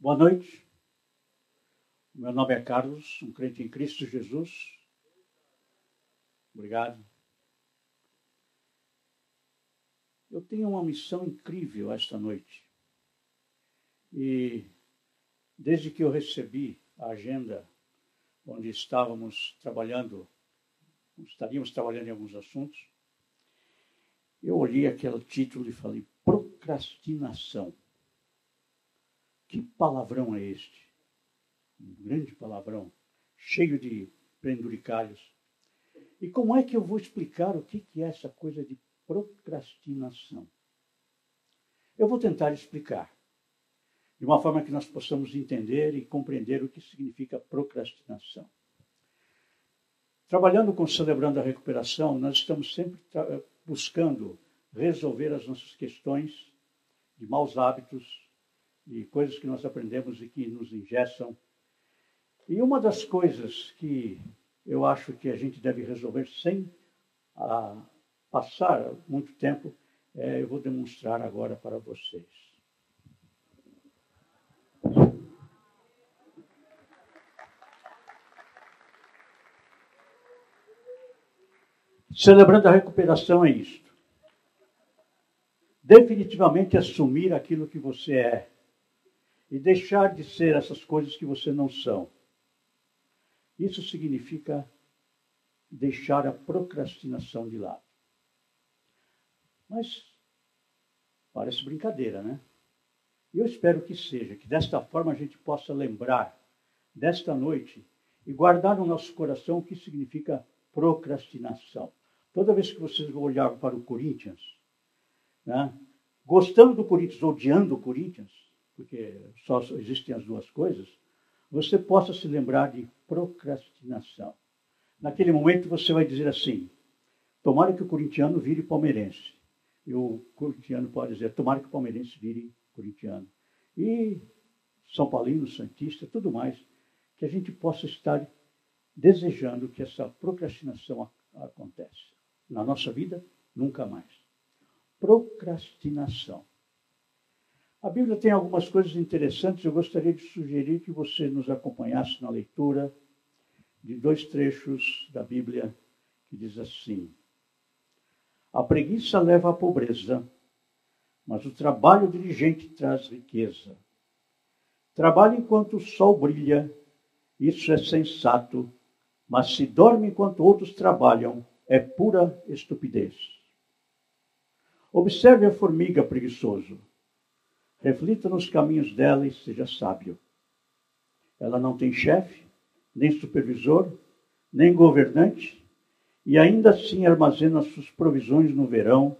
Boa noite. Meu nome é Carlos, um crente em Cristo Jesus. Obrigado. Eu tenho uma missão incrível esta noite. E desde que eu recebi a agenda onde estávamos trabalhando, estaríamos trabalhando em alguns assuntos, eu olhei aquele título e falei: procrastinação. Que palavrão é este? Um grande palavrão, cheio de penduricalhos. E como é que eu vou explicar o que é essa coisa de procrastinação? Eu vou tentar explicar, de uma forma que nós possamos entender e compreender o que significa procrastinação. Trabalhando com Celebrando a Recuperação, nós estamos sempre buscando resolver as nossas questões de maus hábitos, de coisas que nós aprendemos e que nos ingessam. E uma das coisas que eu acho que a gente deve resolver sem a, ah, passar muito tempo, é, eu vou demonstrar agora para vocês. Celebrando a recuperação é isto. Definitivamente assumir aquilo que você é e deixar de ser essas coisas que você não são. Isso significa deixar a procrastinação de lado. Mas parece brincadeira, né? Eu espero que seja, que desta forma a gente possa lembrar desta noite e guardar no nosso coração o que significa procrastinação. Toda vez que vocês vão olhar para o Corinthians, né, gostando do Corinthians, odiando o Corinthians, porque só existem as duas coisas, você possa se lembrar de procrastinação. Naquele momento você vai dizer assim: tomara que o corintiano vire palmeirense. E o corintiano pode dizer: tomara que o palmeirense vire corintiano. E São Paulino, Santista, tudo mais, que a gente possa estar desejando que essa procrastinação aconteça. Na nossa vida, nunca mais. Procrastinação. A Bíblia tem algumas coisas interessantes. Eu gostaria de sugerir que você nos acompanhasse na leitura de dois trechos da Bíblia que diz assim: A preguiça leva à pobreza, mas o trabalho diligente traz riqueza. Trabalhe enquanto o sol brilha, isso é sensato, mas se dorme enquanto outros trabalham, é pura estupidez. Observe a formiga preguiçoso Reflita nos caminhos dela e seja sábio. Ela não tem chefe, nem supervisor, nem governante, e ainda assim armazena suas provisões no verão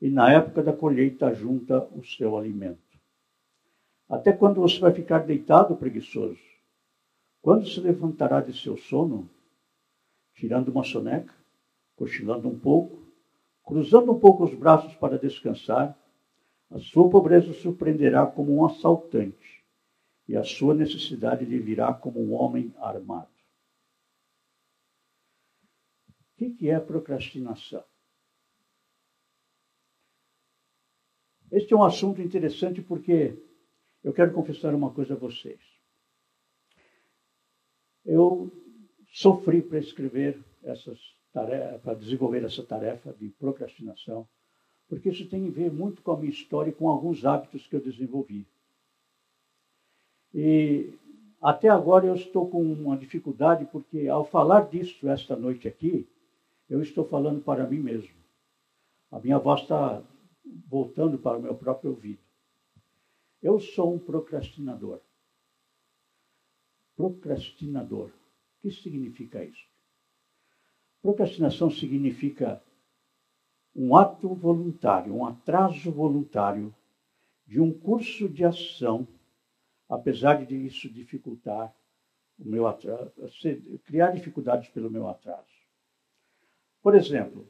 e na época da colheita junta o seu alimento. Até quando você vai ficar deitado, preguiçoso? Quando se levantará de seu sono? Tirando uma soneca, cochilando um pouco, cruzando um pouco os braços para descansar, a sua pobreza surpreenderá como um assaltante, e a sua necessidade lhe virá como um homem armado. O que é procrastinação? Este é um assunto interessante porque eu quero confessar uma coisa a vocês. Eu sofri para escrever essas tarefas, para desenvolver essa tarefa de procrastinação porque isso tem a ver muito com a minha história e com alguns hábitos que eu desenvolvi. E até agora eu estou com uma dificuldade, porque ao falar disso esta noite aqui, eu estou falando para mim mesmo. A minha voz está voltando para o meu próprio ouvido. Eu sou um procrastinador. Procrastinador. O que significa isso? Procrastinação significa um ato voluntário, um atraso voluntário de um curso de ação, apesar de isso dificultar o meu atraso, criar dificuldades pelo meu atraso. Por exemplo,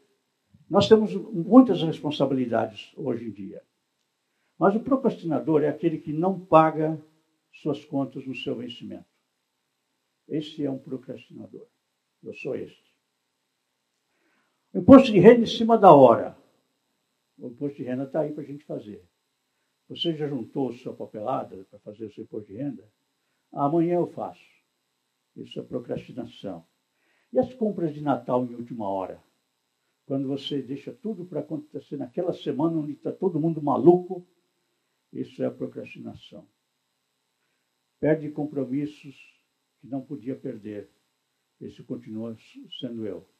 nós temos muitas responsabilidades hoje em dia, mas o procrastinador é aquele que não paga suas contas no seu vencimento. Esse é um procrastinador. Eu sou este. Imposto de renda em cima da hora. O imposto de renda está aí para a gente fazer. Você já juntou sua papelada para fazer o seu imposto de renda? Amanhã eu faço. Isso é procrastinação. E as compras de Natal em última hora? Quando você deixa tudo para acontecer naquela semana onde está todo mundo maluco, isso é procrastinação. Perde compromissos que não podia perder. Esse continua sendo eu.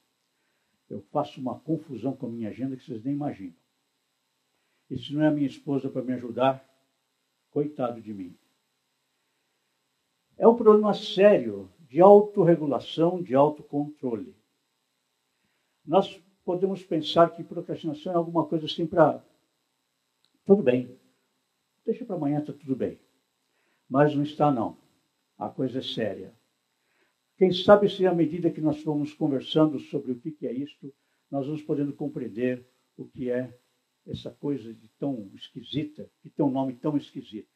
Eu faço uma confusão com a minha agenda que vocês nem imaginam. E se não é a minha esposa para me ajudar, coitado de mim. É um problema sério de autorregulação, de autocontrole. Nós podemos pensar que procrastinação é alguma coisa assim para. Tudo bem. Deixa para amanhã, está tudo bem. Mas não está, não. A coisa é séria. Quem sabe se à medida que nós formos conversando sobre o que é isto, nós vamos podendo compreender o que é essa coisa de tão esquisita, que tem um nome tão esquisito.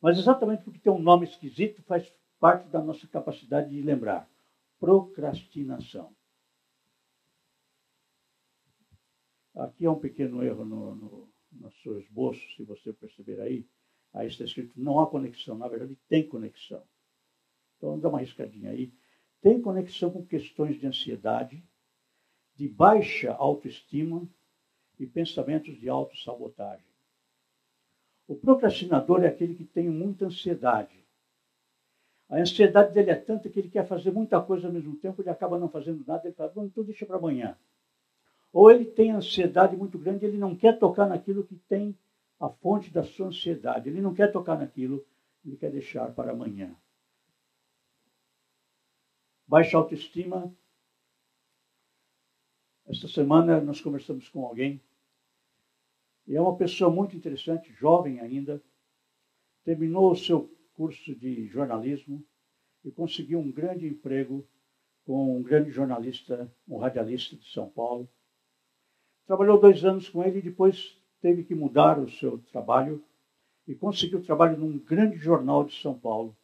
Mas exatamente porque tem um nome esquisito faz parte da nossa capacidade de lembrar. Procrastinação. Aqui é um pequeno erro no, no, no seu esboço, se você perceber aí. Aí está escrito não há conexão. Na verdade, tem conexão. Então, dá uma riscadinha aí. Tem conexão com questões de ansiedade, de baixa autoestima e pensamentos de autossabotagem. O procrastinador é aquele que tem muita ansiedade. A ansiedade dele é tanta que ele quer fazer muita coisa ao mesmo tempo, ele acaba não fazendo nada, ele fala, então deixa para amanhã. Ou ele tem ansiedade muito grande, ele não quer tocar naquilo que tem a fonte da sua ansiedade. Ele não quer tocar naquilo, ele quer deixar para amanhã. Baixa autoestima esta semana nós conversamos com alguém, e é uma pessoa muito interessante, jovem ainda, terminou o seu curso de jornalismo e conseguiu um grande emprego com um grande jornalista, um radialista de São Paulo. Trabalhou dois anos com ele e depois teve que mudar o seu trabalho e conseguiu trabalho num grande jornal de São Paulo.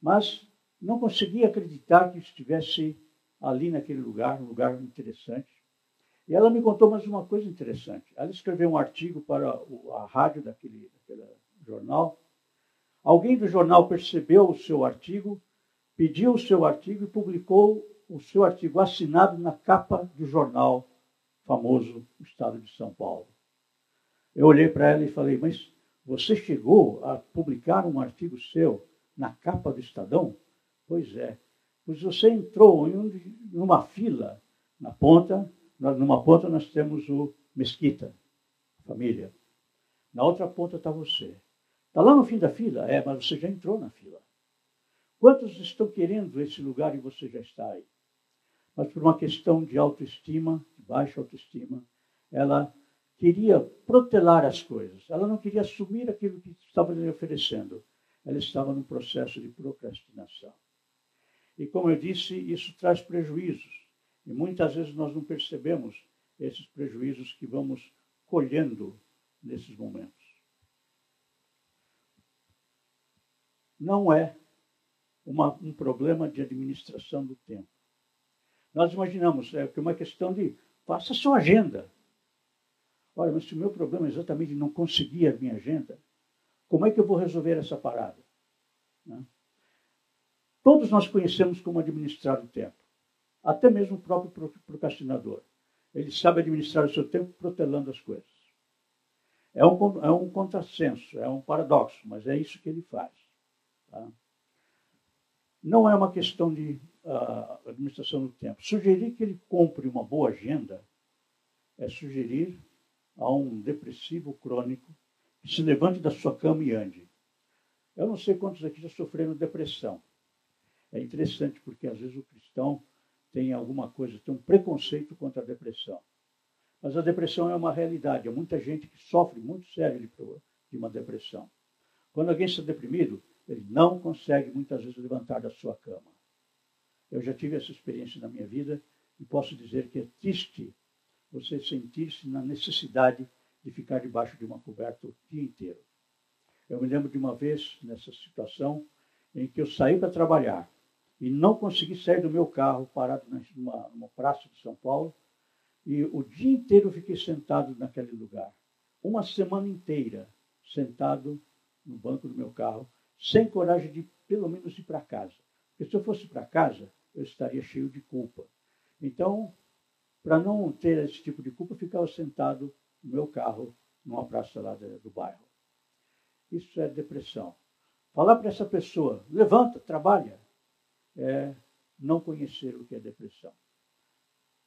Mas não conseguia acreditar que estivesse ali naquele lugar, um lugar interessante. E ela me contou mais uma coisa interessante. Ela escreveu um artigo para a rádio daquele, daquele jornal. Alguém do jornal percebeu o seu artigo, pediu o seu artigo e publicou o seu artigo assinado na capa do jornal famoso do Estado de São Paulo. Eu olhei para ela e falei, mas você chegou a publicar um artigo seu na capa do Estadão? Pois é. Pois você entrou um, numa fila na ponta numa ponta nós temos o Mesquita, família. Na outra ponta está você. Está lá no fim da fila? É, mas você já entrou na fila. Quantos estão querendo esse lugar e você já está aí? Mas por uma questão de autoestima, de baixa autoestima, ela queria protelar as coisas. Ela não queria assumir aquilo que estava lhe oferecendo. Ela estava num processo de procrastinação. E como eu disse, isso traz prejuízos. E muitas vezes nós não percebemos esses prejuízos que vamos colhendo nesses momentos. Não é uma, um problema de administração do tempo. Nós imaginamos, é, que é uma questão de faça sua agenda. Olha, mas se o meu problema é exatamente não conseguir a minha agenda, como é que eu vou resolver essa parada? Né? Todos nós conhecemos como administrar o tempo até mesmo o próprio procrastinador. Ele sabe administrar o seu tempo protelando as coisas. É um, é um contrassenso, é um paradoxo, mas é isso que ele faz. Tá? Não é uma questão de uh, administração do tempo. Sugerir que ele compre uma boa agenda é sugerir a um depressivo crônico que se levante da sua cama e ande. Eu não sei quantos aqui já sofreram depressão. É interessante porque às vezes o cristão tem alguma coisa, tem um preconceito contra a depressão. Mas a depressão é uma realidade. Há muita gente que sofre muito sério de uma depressão. Quando alguém está deprimido, ele não consegue muitas vezes levantar da sua cama. Eu já tive essa experiência na minha vida e posso dizer que é triste você sentir-se na necessidade de ficar debaixo de uma coberta o dia inteiro. Eu me lembro de uma vez nessa situação em que eu saí para trabalhar e não consegui sair do meu carro parado numa, numa praça de São Paulo. E o dia inteiro fiquei sentado naquele lugar. Uma semana inteira, sentado no banco do meu carro, sem coragem de pelo menos ir para casa. Porque se eu fosse para casa, eu estaria cheio de culpa. Então, para não ter esse tipo de culpa, eu ficava sentado no meu carro, numa praça lá do bairro. Isso é depressão. Falar para essa pessoa, levanta, trabalha, é não conhecer o que é depressão.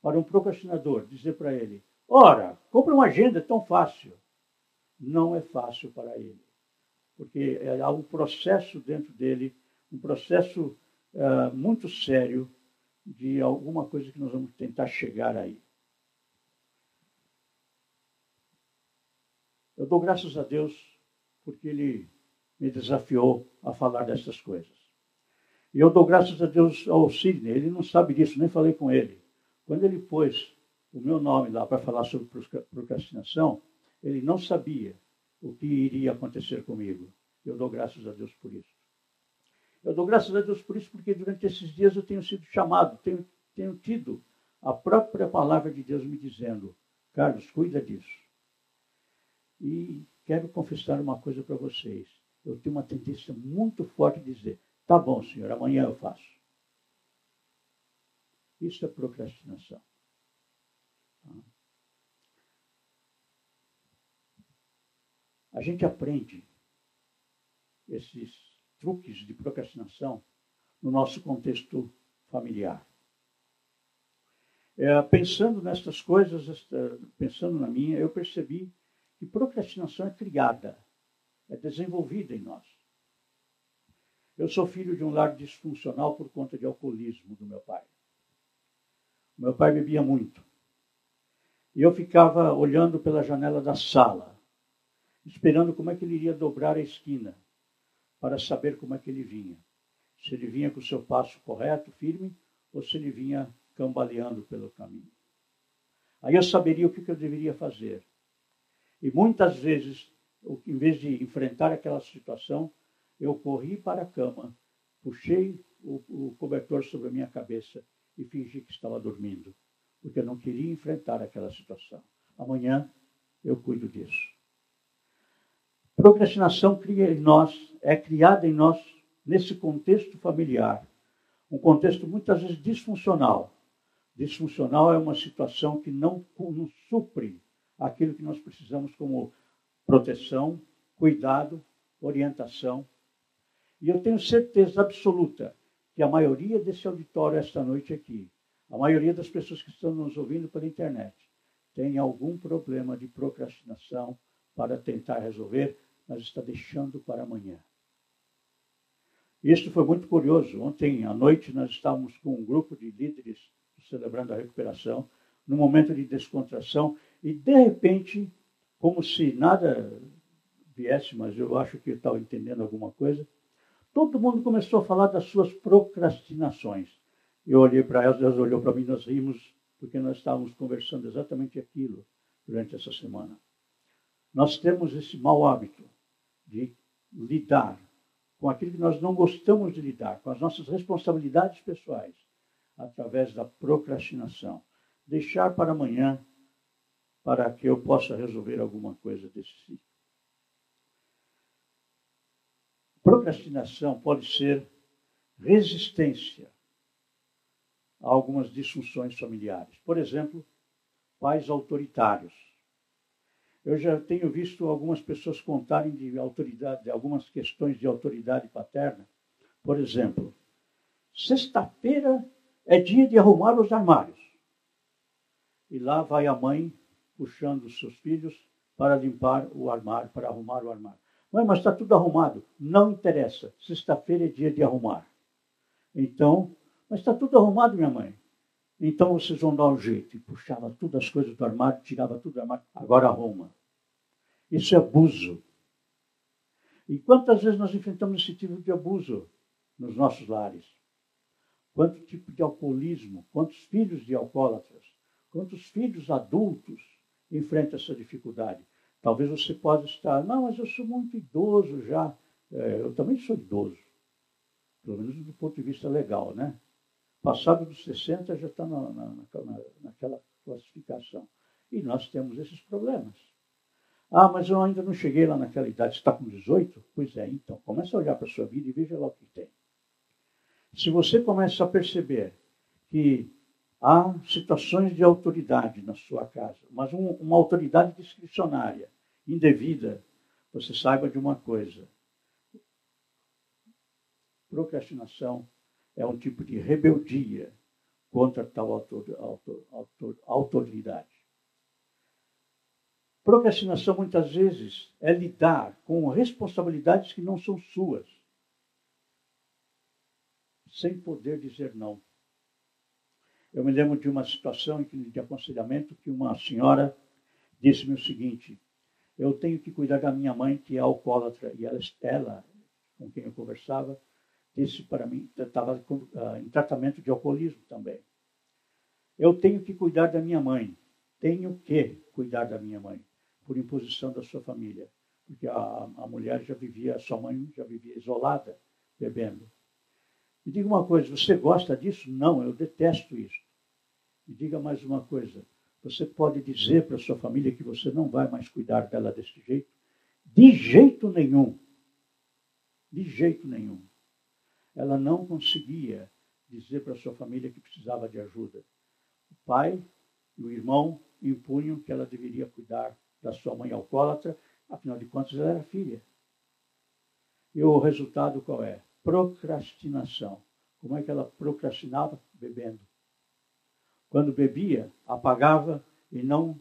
Para um procrastinador, dizer para ele, ora, compra uma agenda, é tão fácil. Não é fácil para ele. Porque há um processo dentro dele, um processo uh, muito sério de alguma coisa que nós vamos tentar chegar aí. Eu dou graças a Deus porque Ele me desafiou a falar dessas coisas. E eu dou graças a Deus ao Sidney, ele não sabe disso, nem falei com ele. Quando ele pôs o meu nome lá para falar sobre procrastinação, ele não sabia o que iria acontecer comigo. Eu dou graças a Deus por isso. Eu dou graças a Deus por isso porque durante esses dias eu tenho sido chamado, tenho, tenho tido a própria palavra de Deus me dizendo: Carlos, cuida disso. E quero confessar uma coisa para vocês. Eu tenho uma tendência muito forte de dizer: Tá bom, senhor, amanhã eu faço. Isso é procrastinação. A gente aprende esses truques de procrastinação no nosso contexto familiar. É, pensando nessas coisas, pensando na minha, eu percebi que procrastinação é criada, é desenvolvida em nós. Eu sou filho de um lar disfuncional por conta de alcoolismo do meu pai. Meu pai bebia muito. E eu ficava olhando pela janela da sala, esperando como é que ele iria dobrar a esquina, para saber como é que ele vinha. Se ele vinha com o seu passo correto, firme, ou se ele vinha cambaleando pelo caminho. Aí eu saberia o que eu deveria fazer. E muitas vezes, em vez de enfrentar aquela situação, eu corri para a cama, puxei o, o cobertor sobre a minha cabeça e fingi que estava dormindo, porque eu não queria enfrentar aquela situação. Amanhã eu cuido disso. Procrastinação cria em nós, é criada em nós nesse contexto familiar, um contexto muitas vezes disfuncional. Disfuncional é uma situação que não, não supre aquilo que nós precisamos como proteção, cuidado, orientação e eu tenho certeza absoluta que a maioria desse auditório esta noite aqui, a maioria das pessoas que estão nos ouvindo pela internet, tem algum problema de procrastinação para tentar resolver, mas está deixando para amanhã. Isso foi muito curioso. Ontem à noite nós estávamos com um grupo de líderes celebrando a recuperação, num momento de descontração, e de repente, como se nada viesse, mas eu acho que eu estava entendendo alguma coisa, todo mundo começou a falar das suas procrastinações. Eu olhei para elas, elas olhou para mim, nós rimos, porque nós estávamos conversando exatamente aquilo durante essa semana. Nós temos esse mau hábito de lidar com aquilo que nós não gostamos de lidar, com as nossas responsabilidades pessoais, através da procrastinação. Deixar para amanhã para que eu possa resolver alguma coisa desse tipo. Procrastinação pode ser resistência a algumas disfunções familiares. Por exemplo, pais autoritários. Eu já tenho visto algumas pessoas contarem de autoridade, de algumas questões de autoridade paterna. Por exemplo, sexta-feira é dia de arrumar os armários. E lá vai a mãe puxando os seus filhos para limpar o armário, para arrumar o armário. Mas está tudo arrumado. Não interessa. Sexta-feira é dia de arrumar. Então, mas está tudo arrumado, minha mãe. Então vocês vão dar um jeito. E puxava todas as coisas do armário, tirava tudo do armário. Agora arruma. Isso é abuso. E quantas vezes nós enfrentamos esse tipo de abuso nos nossos lares? Quanto tipo de alcoolismo? Quantos filhos de alcoólatras? Quantos filhos adultos enfrentam essa dificuldade? Talvez você possa estar, não, mas eu sou muito idoso já. É, eu também sou idoso, pelo menos do ponto de vista legal, né? Passado dos 60 já está na, na, na, naquela classificação. E nós temos esses problemas. Ah, mas eu ainda não cheguei lá naquela idade. Você está com 18? Pois é, então, começa a olhar para a sua vida e veja lá o que tem. Se você começa a perceber que há situações de autoridade na sua casa, mas um, uma autoridade discricionária, indevida, você saiba de uma coisa. Procrastinação é um tipo de rebeldia contra tal autor, autor, autor, autoridade. Procrastinação, muitas vezes, é lidar com responsabilidades que não são suas, sem poder dizer não. Eu me lembro de uma situação de aconselhamento que uma senhora disse-me o seguinte: eu tenho que cuidar da minha mãe, que é alcoólatra, e ela, ela com quem eu conversava, disse para mim, estava uh, em tratamento de alcoolismo também. Eu tenho que cuidar da minha mãe. Tenho que cuidar da minha mãe por imposição da sua família. Porque a, a mulher já vivia, a sua mãe já vivia isolada, bebendo. Me diga uma coisa, você gosta disso? Não, eu detesto isso. Me diga mais uma coisa, você pode dizer para sua família que você não vai mais cuidar dela desse jeito? De jeito nenhum. De jeito nenhum. Ela não conseguia dizer para sua família que precisava de ajuda. O pai e o irmão impunham que ela deveria cuidar da sua mãe alcoólatra, afinal de contas ela era filha. E o resultado qual é? Procrastinação. Como é que ela procrastinava? Bebendo. Quando bebia, apagava e não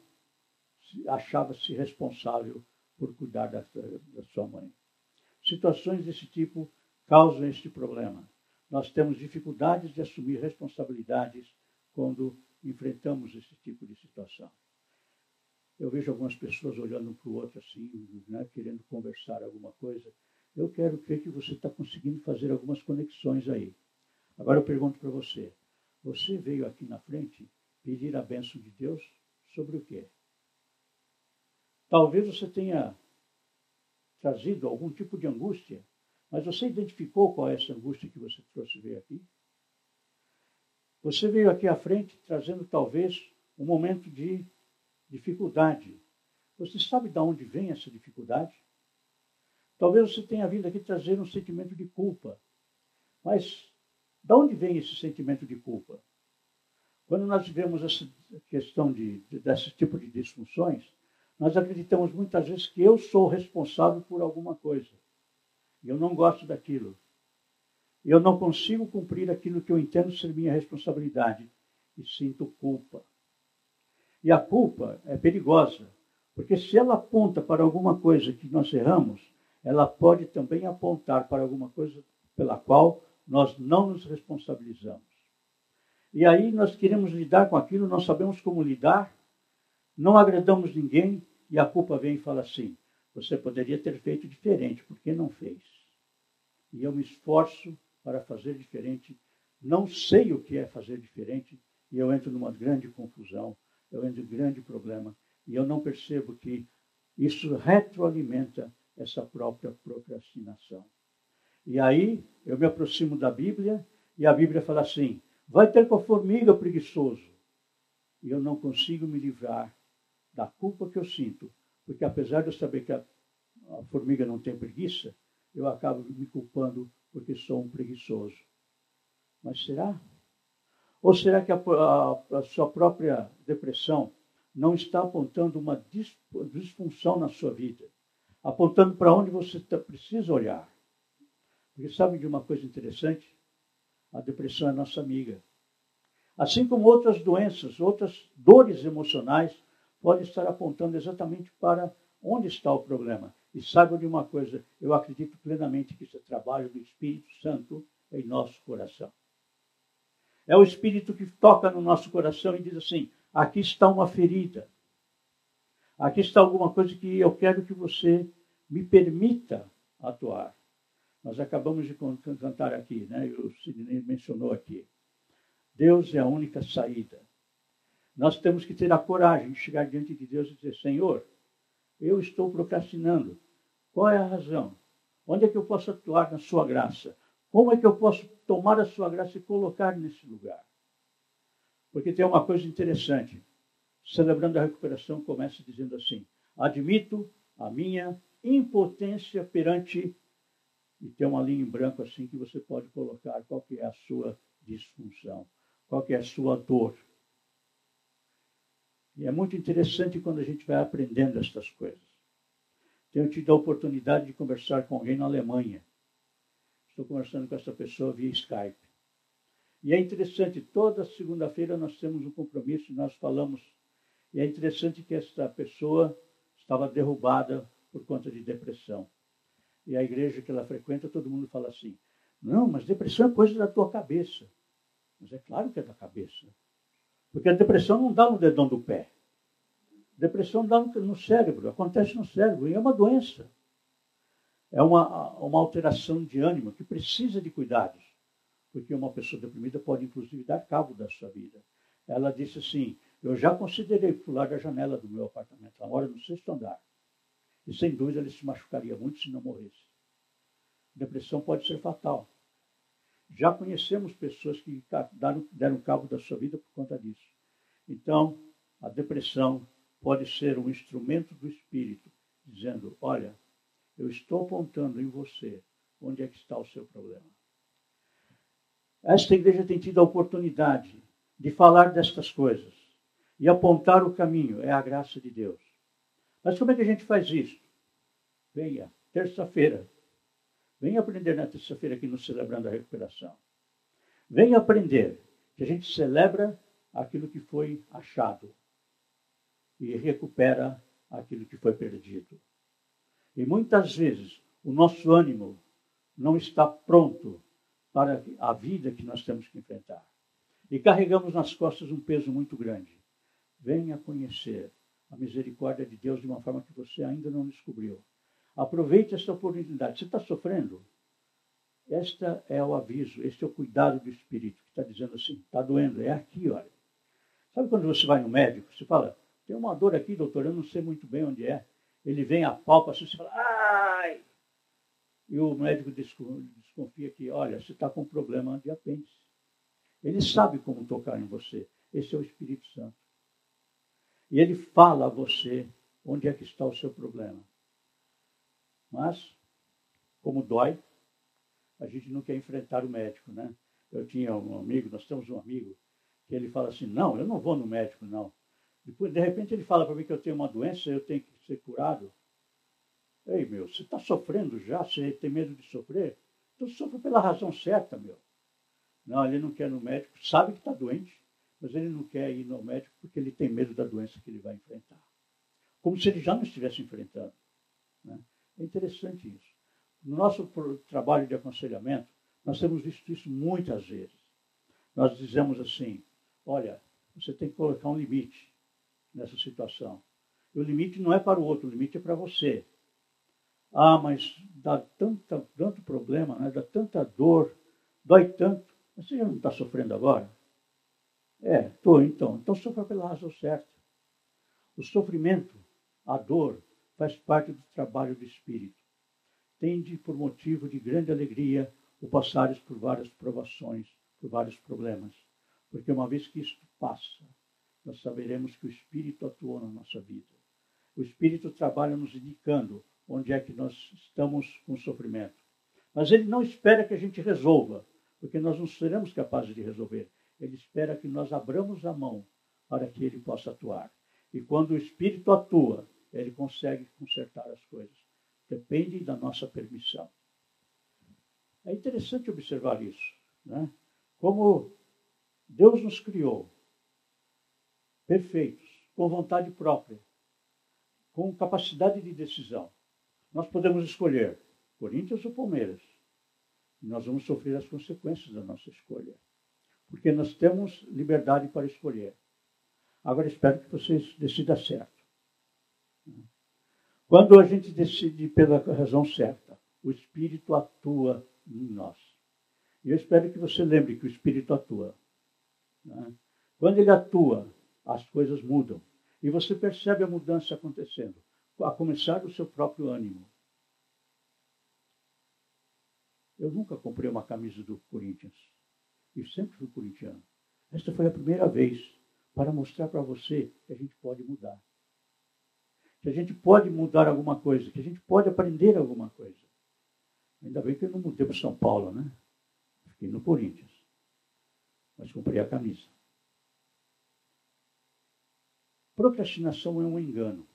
achava-se responsável por cuidar da, da sua mãe. Situações desse tipo causam este problema. Nós temos dificuldades de assumir responsabilidades quando enfrentamos esse tipo de situação. Eu vejo algumas pessoas olhando para o outro assim, né, querendo conversar alguma coisa. Eu quero crer que você está conseguindo fazer algumas conexões aí. Agora eu pergunto para você: você veio aqui na frente pedir a bênção de Deus sobre o quê? Talvez você tenha trazido algum tipo de angústia, mas você identificou qual é essa angústia que você trouxe veio aqui? Você veio aqui à frente trazendo talvez um momento de dificuldade. Você sabe de onde vem essa dificuldade? Talvez você tenha vindo aqui trazer um sentimento de culpa. Mas de onde vem esse sentimento de culpa? Quando nós vivemos essa questão de, de, desse tipo de disfunções, nós acreditamos muitas vezes que eu sou responsável por alguma coisa. Eu não gosto daquilo. Eu não consigo cumprir aquilo que eu entendo ser minha responsabilidade. E sinto culpa. E a culpa é perigosa, porque se ela aponta para alguma coisa que nós erramos, ela pode também apontar para alguma coisa pela qual nós não nos responsabilizamos. E aí nós queremos lidar com aquilo, não sabemos como lidar, não agradamos ninguém e a culpa vem e fala assim: você poderia ter feito diferente, por que não fez? E eu me esforço para fazer diferente, não sei o que é fazer diferente e eu entro numa grande confusão eu entro em grande problema. E eu não percebo que isso retroalimenta essa própria procrastinação. E aí eu me aproximo da Bíblia e a Bíblia fala assim: vai ter com a formiga preguiçoso. E eu não consigo me livrar da culpa que eu sinto, porque apesar de eu saber que a, a formiga não tem preguiça, eu acabo me culpando porque sou um preguiçoso. Mas será? Ou será que a, a, a sua própria depressão não está apontando uma disfunção na sua vida? Apontando para onde você tá, precisa olhar. Porque sabe de uma coisa interessante? A depressão é nossa amiga. Assim como outras doenças, outras dores emocionais podem estar apontando exatamente para onde está o problema. E saiba de uma coisa, eu acredito plenamente que isso é trabalho do Espírito Santo em nosso coração. É o Espírito que toca no nosso coração e diz assim: aqui está uma ferida. Aqui está alguma coisa que eu quero que você me permita atuar. Nós acabamos de cantar aqui, né? O Sidney mencionou aqui. Deus é a única saída. Nós temos que ter a coragem de chegar diante de Deus e dizer: Senhor, eu estou procrastinando. Qual é a razão? Onde é que eu posso atuar na sua graça? Como é que eu posso tomar a sua graça e colocar nesse lugar? Porque tem uma coisa interessante. Celebrando a recuperação começa dizendo assim: Admito a minha impotência perante e tem uma linha em branco assim que você pode colocar qual que é a sua disfunção, qual que é a sua dor. E é muito interessante quando a gente vai aprendendo estas coisas. Tenho tido a oportunidade de conversar com alguém na Alemanha. Estou conversando com essa pessoa via Skype. E é interessante, toda segunda-feira nós temos um compromisso e nós falamos. E é interessante que essa pessoa estava derrubada por conta de depressão. E a igreja que ela frequenta, todo mundo fala assim: não, mas depressão é coisa da tua cabeça. Mas é claro que é da cabeça. Porque a depressão não dá no dedão do pé. Depressão dá no cérebro, acontece no cérebro, e é uma doença. É uma, uma alteração de ânimo que precisa de cuidados. Porque uma pessoa deprimida pode, inclusive, dar cabo da sua vida. Ela disse assim: Eu já considerei pular da janela do meu apartamento, ela mora no sexto andar. E sem dúvida ele se machucaria muito se não morresse. Depressão pode ser fatal. Já conhecemos pessoas que deram, deram cabo da sua vida por conta disso. Então, a depressão pode ser um instrumento do espírito, dizendo: Olha, eu estou apontando em você onde é que está o seu problema. Esta igreja tem tido a oportunidade de falar destas coisas e apontar o caminho, é a graça de Deus. Mas como é que a gente faz isso? Venha, terça-feira. Venha aprender na terça-feira aqui no Celebrando a Recuperação. Venha aprender que a gente celebra aquilo que foi achado e recupera aquilo que foi perdido. E muitas vezes o nosso ânimo não está pronto para a vida que nós temos que enfrentar. E carregamos nas costas um peso muito grande. Venha conhecer a misericórdia de Deus de uma forma que você ainda não descobriu. Aproveite esta oportunidade. Você está sofrendo? Este é o aviso, este é o cuidado do Espírito, que está dizendo assim, está doendo, é aqui, olha. Sabe quando você vai no médico, você fala, tem uma dor aqui, doutor, eu não sei muito bem onde é. Ele vem, apalpa, assim, você fala, ai! E o médico desconfia que, olha, você está com um problema de apêndice. Ele sabe como tocar em você. Esse é o Espírito Santo. E ele fala a você onde é que está o seu problema. Mas, como dói, a gente não quer enfrentar o médico, né? Eu tinha um amigo, nós temos um amigo, que ele fala assim, não, eu não vou no médico, não. Depois, de repente, ele fala para mim que eu tenho uma doença, eu tenho que ser curado. Ei, meu, você está sofrendo já? Você tem medo de sofrer? Então sofre pela razão certa, meu. Não, ele não quer no médico, sabe que está doente, mas ele não quer ir no médico porque ele tem medo da doença que ele vai enfrentar. Como se ele já não estivesse enfrentando. Né? É interessante isso. No nosso trabalho de aconselhamento, nós temos visto isso muitas vezes. Nós dizemos assim: olha, você tem que colocar um limite nessa situação. E o limite não é para o outro, o limite é para você. Ah, mas dá tanta, tanto problema, né? dá tanta dor, dói tanto. Você já não está sofrendo agora? É, estou então. Então sofra pela razão certa. O sofrimento, a dor, faz parte do trabalho do Espírito. Tende por motivo de grande alegria o passares por várias provações, por vários problemas. Porque uma vez que isto passa, nós saberemos que o Espírito atuou na nossa vida. O Espírito trabalha nos indicando onde é que nós estamos com sofrimento. Mas ele não espera que a gente resolva, porque nós não seremos capazes de resolver. Ele espera que nós abramos a mão para que ele possa atuar. E quando o Espírito atua, ele consegue consertar as coisas. Depende da nossa permissão. É interessante observar isso. Né? Como Deus nos criou perfeitos, com vontade própria, com capacidade de decisão. Nós podemos escolher Corinthians ou Palmeiras. E nós vamos sofrer as consequências da nossa escolha. Porque nós temos liberdade para escolher. Agora espero que vocês decidam certo. Quando a gente decide pela razão certa, o Espírito atua em nós. E eu espero que você lembre que o Espírito atua. Né? Quando ele atua, as coisas mudam. E você percebe a mudança acontecendo, a começar do seu próprio ânimo. Eu nunca comprei uma camisa do Corinthians. E sempre fui corintiano. Esta foi a primeira vez para mostrar para você que a gente pode mudar que a gente pode mudar alguma coisa, que a gente pode aprender alguma coisa. Ainda bem que eu não mudei para São Paulo, né? Fiquei no Corinthians. Mas comprei a camisa. Procrastinação é um engano.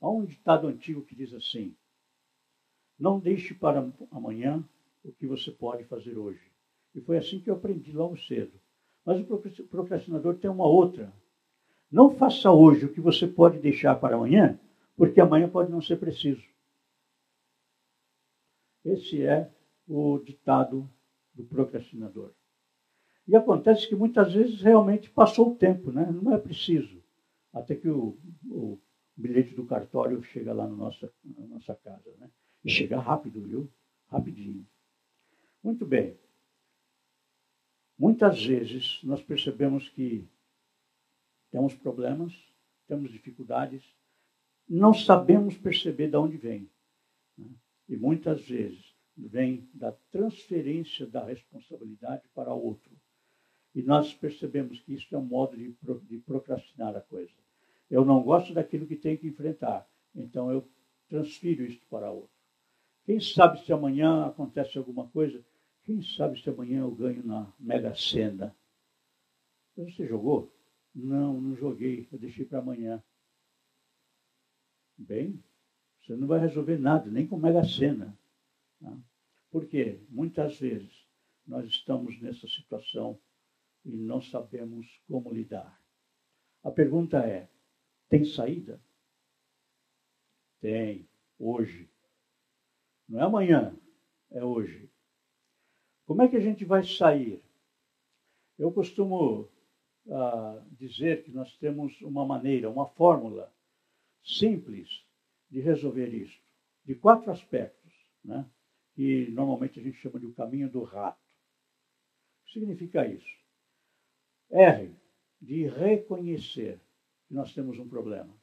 Há um ditado antigo que diz assim: Não deixe para amanhã o que você pode fazer hoje. E foi assim que eu aprendi logo cedo. Mas o procrastinador tem uma outra não faça hoje o que você pode deixar para amanhã, porque amanhã pode não ser preciso. Esse é o ditado do procrastinador. E acontece que muitas vezes realmente passou o tempo, né? não é preciso. Até que o, o bilhete do cartório chega lá no nossa, na nossa casa. Né? E chega rápido, viu? Rapidinho. Muito bem. Muitas vezes nós percebemos que temos problemas, temos dificuldades, não sabemos perceber de onde vem. Né? E muitas vezes vem da transferência da responsabilidade para outro. E nós percebemos que isso é um modo de, de procrastinar a coisa. Eu não gosto daquilo que tenho que enfrentar, então eu transfiro isso para outro. Quem sabe se amanhã acontece alguma coisa? Quem sabe se amanhã eu ganho na Mega Sena? Você jogou? Não, não joguei, eu deixei para amanhã. Bem, você não vai resolver nada, nem com Mega Sena. Tá? Por quê? Muitas vezes nós estamos nessa situação e não sabemos como lidar. A pergunta é: tem saída? Tem, hoje. Não é amanhã, é hoje. Como é que a gente vai sair? Eu costumo uh, dizer que nós temos uma maneira, uma fórmula simples de resolver isso, de quatro aspectos, né? que normalmente a gente chama de o caminho do rato. O que significa isso? R, de reconhecer que nós temos um problema.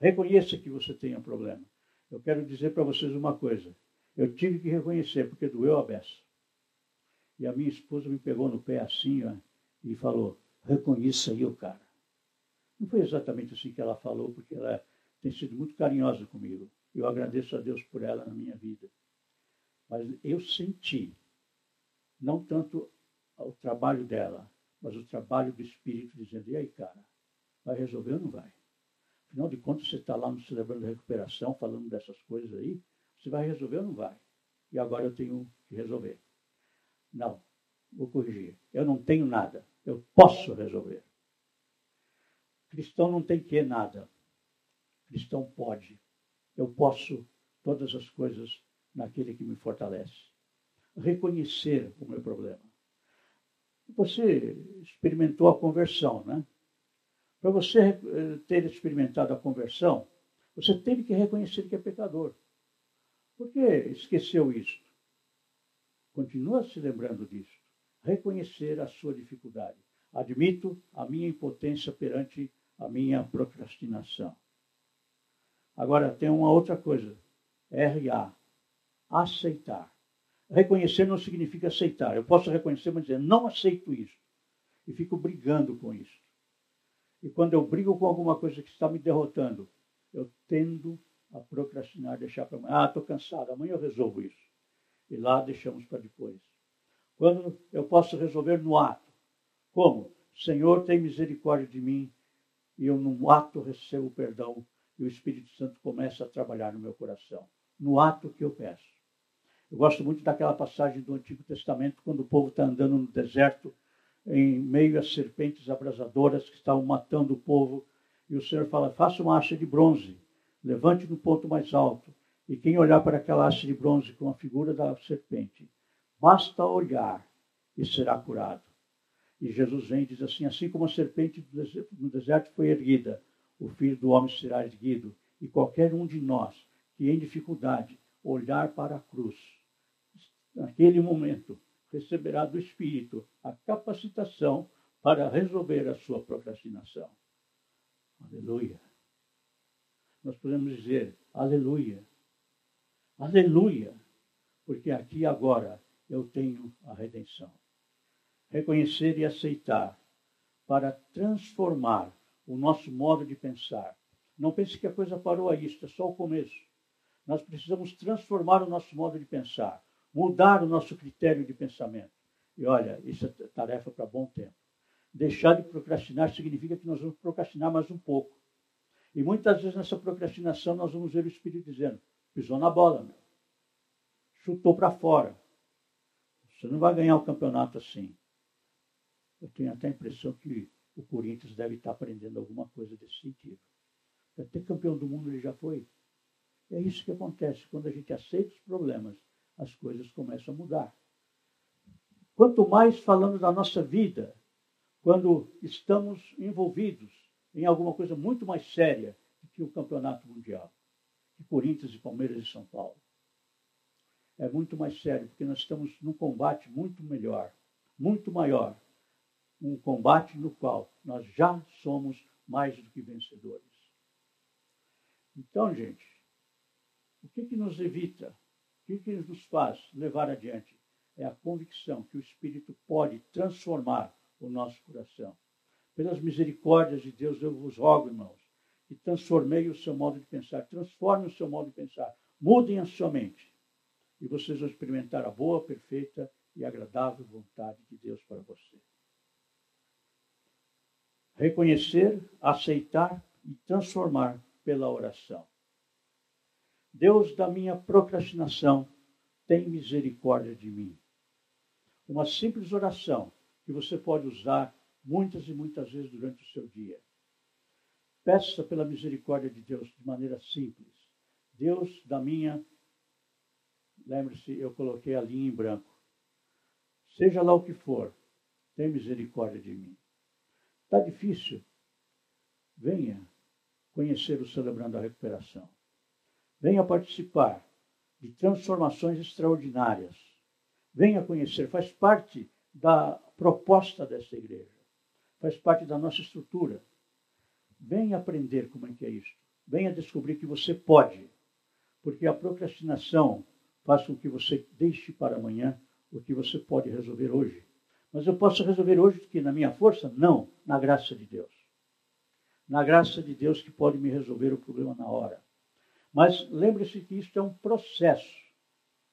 Reconheça que você tem um problema. Eu quero dizer para vocês uma coisa. Eu tive que reconhecer, porque doeu a beça. E a minha esposa me pegou no pé assim ó, e falou: reconheça aí o cara. Não foi exatamente assim que ela falou, porque ela tem sido muito carinhosa comigo. Eu agradeço a Deus por ela na minha vida. Mas eu senti, não tanto o trabalho dela, mas o trabalho do Espírito, dizendo: e aí, cara, vai resolver ou não vai? Afinal de contas, você está lá no Celebrando Recuperação, falando dessas coisas aí, você vai resolver ou não vai? E agora eu tenho que resolver. Não, vou corrigir. Eu não tenho nada. Eu posso resolver. Cristão não tem que nada. Cristão pode. Eu posso todas as coisas naquele que me fortalece. Reconhecer o meu problema. Você experimentou a conversão, né? Para você eh, ter experimentado a conversão, você teve que reconhecer que é pecador. Por que esqueceu isso? Continua se lembrando disso reconhecer a sua dificuldade. Admito a minha impotência perante a minha procrastinação. Agora, tem uma outra coisa. RA. Aceitar. Reconhecer não significa aceitar. Eu posso reconhecer, mas dizer, não aceito isso. E fico brigando com isso. E quando eu brigo com alguma coisa que está me derrotando, eu tendo a procrastinar, deixar para amanhã. Ah, estou cansado, amanhã eu resolvo isso. E lá deixamos para depois. Quando eu posso resolver no ato. Como? Senhor, tem misericórdia de mim. E eu, no ato, recebo perdão. E o Espírito Santo começa a trabalhar no meu coração. No ato que eu peço. Eu gosto muito daquela passagem do Antigo Testamento, quando o povo está andando no deserto, em meio às serpentes abrasadoras que estavam matando o povo. E o Senhor fala: faça uma haste de bronze, levante no ponto mais alto. E quem olhar para aquela haste de bronze com a figura da serpente, Basta olhar e será curado. E Jesus vem e diz assim: assim como a serpente no deserto foi erguida, o filho do homem será erguido. E qualquer um de nós que em dificuldade olhar para a cruz, naquele momento, receberá do Espírito a capacitação para resolver a sua procrastinação. Aleluia. Nós podemos dizer aleluia. Aleluia. Porque aqui agora eu tenho a redenção. Reconhecer e aceitar para transformar o nosso modo de pensar, Não pense que a coisa parou aí, isso é só o começo. Nós precisamos transformar o nosso modo de pensar, mudar o nosso critério de pensamento. E olha, isso é tarefa para bom tempo. Deixar de procrastinar significa que nós vamos procrastinar mais um pouco. E muitas vezes nessa procrastinação nós vamos ver o Espírito dizendo: pisou na bola, meu. chutou para fora. Você não vai ganhar o campeonato assim. Eu tenho até a impressão que o Corinthians deve estar aprendendo alguma coisa desse sentido. Até campeão do mundo ele já foi. É isso que acontece. Quando a gente aceita os problemas, as coisas começam a mudar. Quanto mais falando da nossa vida, quando estamos envolvidos em alguma coisa muito mais séria do que o campeonato mundial, de Corinthians e Palmeiras e São Paulo. É muito mais sério, porque nós estamos num combate muito melhor, muito maior. Um combate no qual nós já somos mais do que vencedores. Então, gente, o que, que nos evita? O que, que nos faz levar adiante? É a convicção que o Espírito pode transformar o nosso coração. Pelas misericórdias de Deus, eu vos rogo, irmãos, que transformei o seu modo de pensar, transforme o seu modo de pensar, mudem a sua mente. E vocês vão experimentar a boa, perfeita e agradável vontade de Deus para você. Reconhecer, aceitar e transformar pela oração. Deus da minha procrastinação, tem misericórdia de mim. Uma simples oração que você pode usar muitas e muitas vezes durante o seu dia. Peça pela misericórdia de Deus de maneira simples. Deus da minha. Lembre-se, eu coloquei a linha em branco. Seja lá o que for, tem misericórdia de mim. Está difícil? Venha conhecer o Celebrando a Recuperação. Venha participar de transformações extraordinárias. Venha conhecer, faz parte da proposta dessa igreja. Faz parte da nossa estrutura. Venha aprender como é que é isso. Venha descobrir que você pode. Porque a procrastinação faz com que você deixe para amanhã o que você pode resolver hoje. Mas eu posso resolver hoje que na minha força? Não, na graça de Deus. Na graça de Deus que pode me resolver o problema na hora. Mas lembre-se que isso é um processo,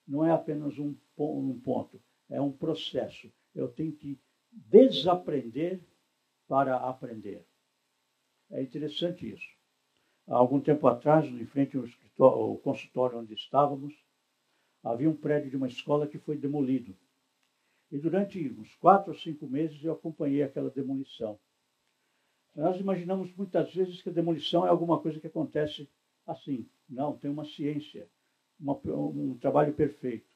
não é apenas um, um ponto, é um processo eu tenho que desaprender para aprender. É interessante isso. Há algum tempo atrás, em frente ao consultório onde estávamos, havia um prédio de uma escola que foi demolido. E durante uns quatro ou cinco meses eu acompanhei aquela demolição. Nós imaginamos muitas vezes que a demolição é alguma coisa que acontece assim. Não, tem uma ciência, uma, um trabalho perfeito.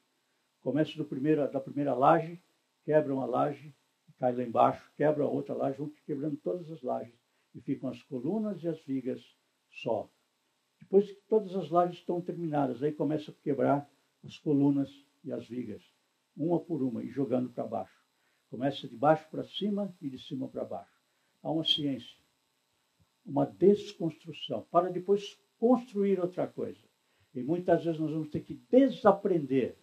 Começa do primeiro, da primeira laje quebram a laje, cai lá embaixo, quebra outra laje, vão quebrando todas as lajes e ficam as colunas e as vigas só. Depois que todas as lajes estão terminadas, aí começa a quebrar as colunas e as vigas, uma por uma, e jogando para baixo. Começa de baixo para cima e de cima para baixo. Há uma ciência, uma desconstrução, para depois construir outra coisa. E muitas vezes nós vamos ter que desaprender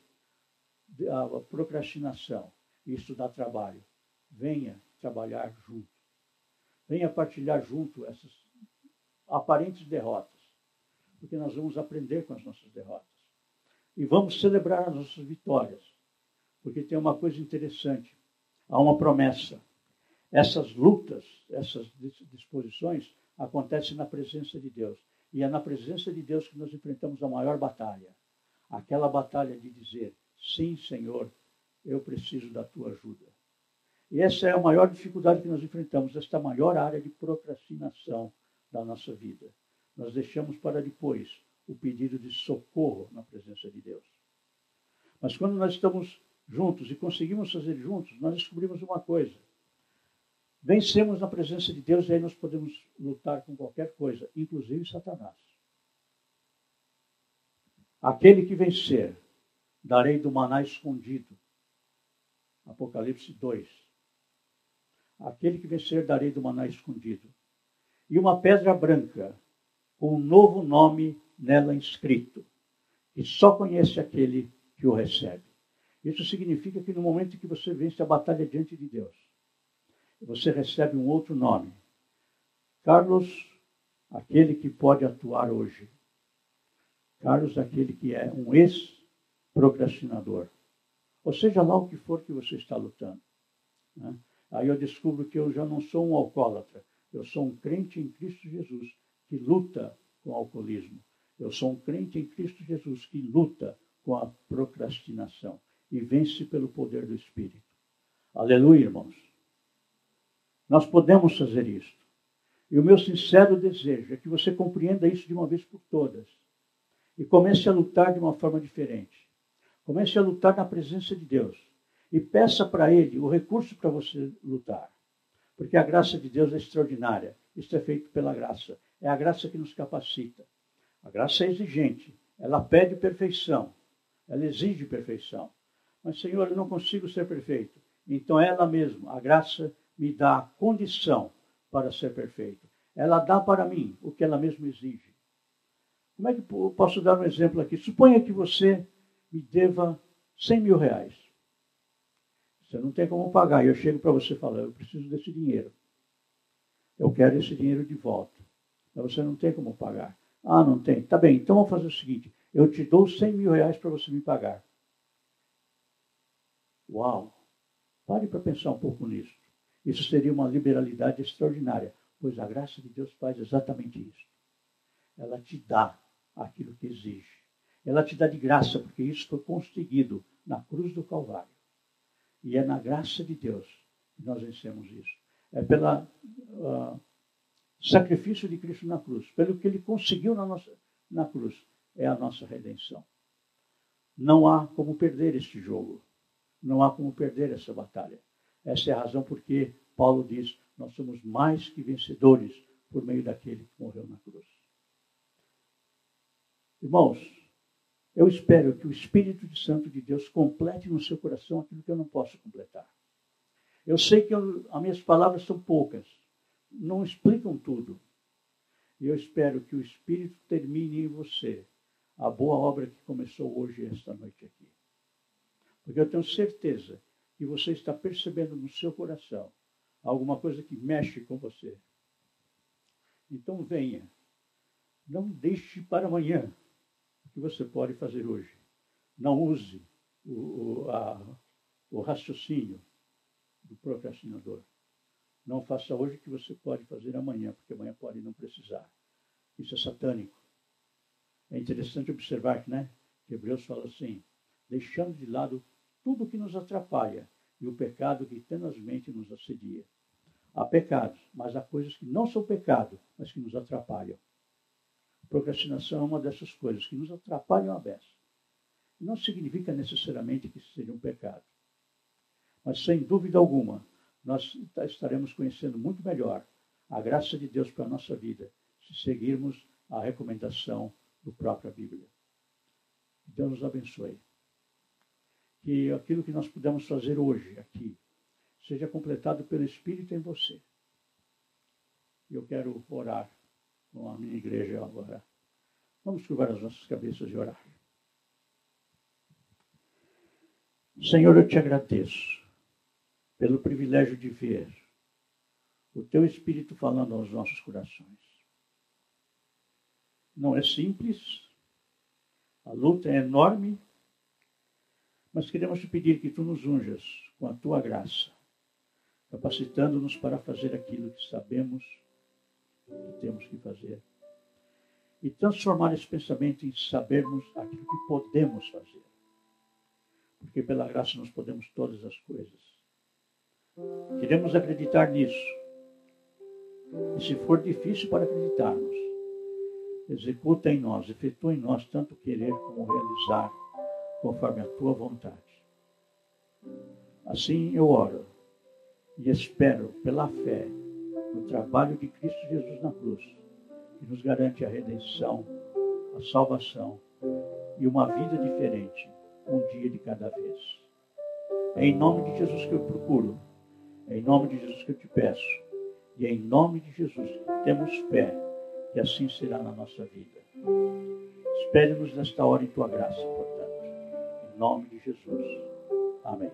a procrastinação isso dá trabalho. Venha trabalhar junto. Venha partilhar junto essas aparentes derrotas. Porque nós vamos aprender com as nossas derrotas. E vamos celebrar as nossas vitórias. Porque tem uma coisa interessante. Há uma promessa. Essas lutas, essas disposições acontecem na presença de Deus. E é na presença de Deus que nós enfrentamos a maior batalha. Aquela batalha de dizer: sim, Senhor, eu preciso da tua ajuda. E essa é a maior dificuldade que nós enfrentamos, esta maior área de procrastinação da nossa vida. Nós deixamos para depois o pedido de socorro na presença de Deus. Mas quando nós estamos juntos e conseguimos fazer juntos, nós descobrimos uma coisa. Vencemos na presença de Deus e aí nós podemos lutar com qualquer coisa, inclusive Satanás. Aquele que vencer, darei do maná escondido Apocalipse 2. Aquele que vencer darei do maná escondido. E uma pedra branca, com um novo nome nela inscrito, e só conhece aquele que o recebe. Isso significa que no momento em que você vence a batalha diante de Deus, você recebe um outro nome. Carlos aquele que pode atuar hoje. Carlos, aquele que é um ex-procrastinador. Ou seja lá o que for que você está lutando. Né? Aí eu descubro que eu já não sou um alcoólatra. Eu sou um crente em Cristo Jesus que luta com o alcoolismo. Eu sou um crente em Cristo Jesus que luta com a procrastinação e vence pelo poder do Espírito. Aleluia, irmãos. Nós podemos fazer isso. E o meu sincero desejo é que você compreenda isso de uma vez por todas e comece a lutar de uma forma diferente. Comece a lutar na presença de Deus e peça para Ele o recurso para você lutar. Porque a graça de Deus é extraordinária. Isso é feito pela graça. É a graça que nos capacita. A graça é exigente. Ela pede perfeição. Ela exige perfeição. Mas, Senhor, eu não consigo ser perfeito. Então, ela mesma, a graça, me dá a condição para ser perfeito. Ela dá para mim o que ela mesma exige. Como é que eu posso dar um exemplo aqui? Suponha que você me deva 100 mil reais. Você não tem como pagar. Eu chego para você e falo, eu preciso desse dinheiro. Eu quero esse dinheiro de volta. Mas você não tem como pagar. Ah, não tem. Tá bem, então vamos fazer o seguinte. Eu te dou 100 mil reais para você me pagar. Uau! Pare para pensar um pouco nisso. Isso seria uma liberalidade extraordinária, pois a graça de Deus faz exatamente isso. Ela te dá aquilo que exige. Ela te dá de graça, porque isso foi conseguido na cruz do Calvário. E é na graça de Deus que nós vencemos isso. É pelo uh, sacrifício de Cristo na cruz, pelo que ele conseguiu na, nossa, na cruz, é a nossa redenção. Não há como perder este jogo. Não há como perder essa batalha. Essa é a razão porque Paulo diz: nós somos mais que vencedores por meio daquele que morreu na cruz. Irmãos, eu espero que o Espírito Santo de Deus complete no seu coração aquilo que eu não posso completar. Eu sei que eu, as minhas palavras são poucas, não explicam tudo. E eu espero que o Espírito termine em você a boa obra que começou hoje, esta noite aqui. Porque eu tenho certeza que você está percebendo no seu coração alguma coisa que mexe com você. Então venha. Não deixe para amanhã que você pode fazer hoje. Não use o, o, a, o raciocínio do procrastinador. Não faça hoje o que você pode fazer amanhã, porque amanhã pode não precisar. Isso é satânico. É interessante observar que, né? Que Hebreus fala assim: deixando de lado tudo que nos atrapalha e o pecado que tenazmente nos assedia. Há pecados, mas há coisas que não são pecado, mas que nos atrapalham. Procrastinação é uma dessas coisas que nos atrapalham a beça. Não significa necessariamente que seja um pecado. Mas, sem dúvida alguma, nós estaremos conhecendo muito melhor a graça de Deus para a nossa vida se seguirmos a recomendação do própria Bíblia. Deus nos abençoe. Que aquilo que nós pudermos fazer hoje aqui seja completado pelo Espírito em você. Eu quero orar com a minha igreja agora. Vamos curvar as nossas cabeças e orar. Senhor, eu te agradeço pelo privilégio de ver o teu Espírito falando aos nossos corações. Não é simples, a luta é enorme, mas queremos te pedir que tu nos unjas com a tua graça, capacitando-nos para fazer aquilo que sabemos que temos que fazer. E transformar esse pensamento em sabermos aquilo que podemos fazer. Porque pela graça nós podemos todas as coisas. Queremos acreditar nisso. E se for difícil para acreditarmos, executa em nós, efetua em nós tanto querer como realizar, conforme a tua vontade. Assim eu oro e espero pela fé no trabalho de Cristo Jesus na cruz, que nos garante a redenção, a salvação e uma vida diferente, um dia de cada vez. É em nome de Jesus que eu procuro, é em nome de Jesus que eu te peço, e é em nome de Jesus que temos fé que assim será na nossa vida. Espere-nos nesta hora em tua graça, portanto. Em nome de Jesus. Amém.